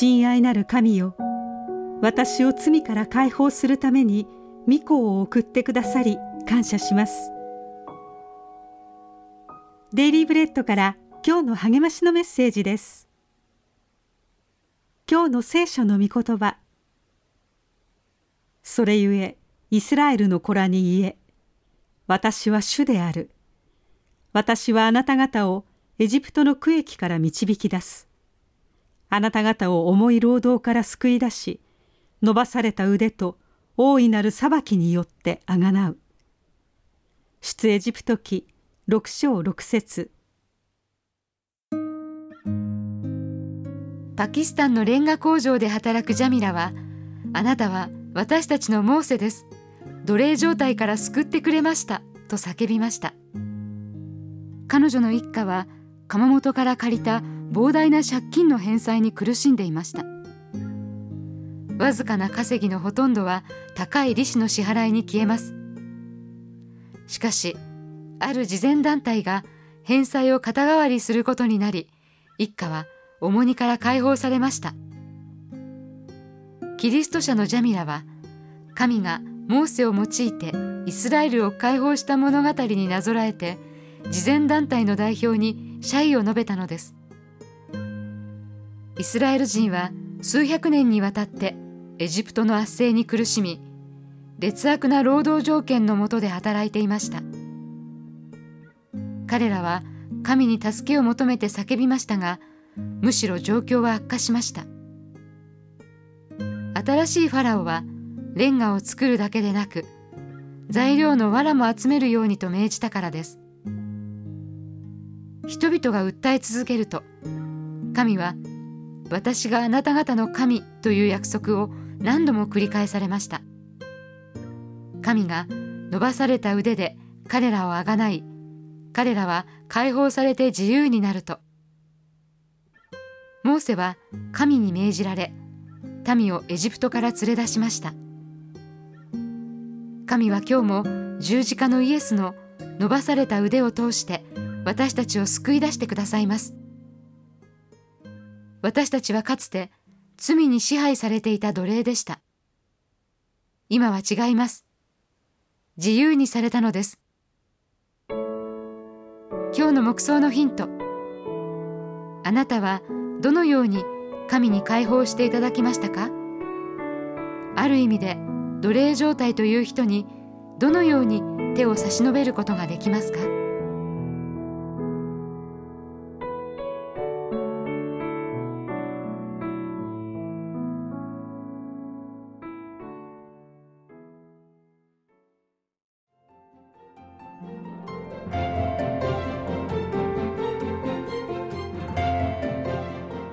親愛なる神よ。私を罪から解放するために御子を送ってくださり感謝します。デイリーブレッドから今日の励ましのメッセージです。今日の聖書の御言葉。それゆえイスラエルの子らに言え私は主である。私はあなた方をエジプトの区域から導き出す。あなた方を重い労働から救い出し伸ばされた腕と大いなる裁きによってあがなう。出エジプト記六章六節。パキスタンのレンガ工場で働くジャミラはあなたは私たちのモーセです。奴隷状態から救ってくれました。と叫びました。彼女の一家は窯元から借りた膨大な借金の返済に苦しんでいました。わずかな稼ぎのほとんどは高い利子の支払いに消えます。しかしある慈善団体が返済を肩代わりすることになり一家は重荷から解放されました。キリスト者のジャミラは神がモーセを用いてイスラエルを解放した物語になぞらえて慈善団体の代表に謝意を述べたのです。イスラエル人は数百年にわたってエジプトの圧政に苦しみ劣悪な労働条件の下で働いていました。彼らは神に助けを求めて叫びましたがむしろ状況は悪化しました。新しいファラオはレンガを作るだけでなく材料の藁も集めるようにと命じたからです。人々が訴え続けると神は私があなた方の神という約束を何度も繰り返されました。神が伸ばされた腕で彼らをあがない。彼らは解放されて自由になると。モーセは神に命じられ民をエジプトから連れ出しました。神は今日も十字架のイエスの伸ばされた腕を通して私たちを救い出してくださいます。私たちはかつて罪に支配されていた奴隷でした。今は違います。自由にされたのです。今日の黙想のヒント。あなたはどのように神に解放していただきましたか？ある意味で奴隷状態という人にどのように手を差し伸べることができますか？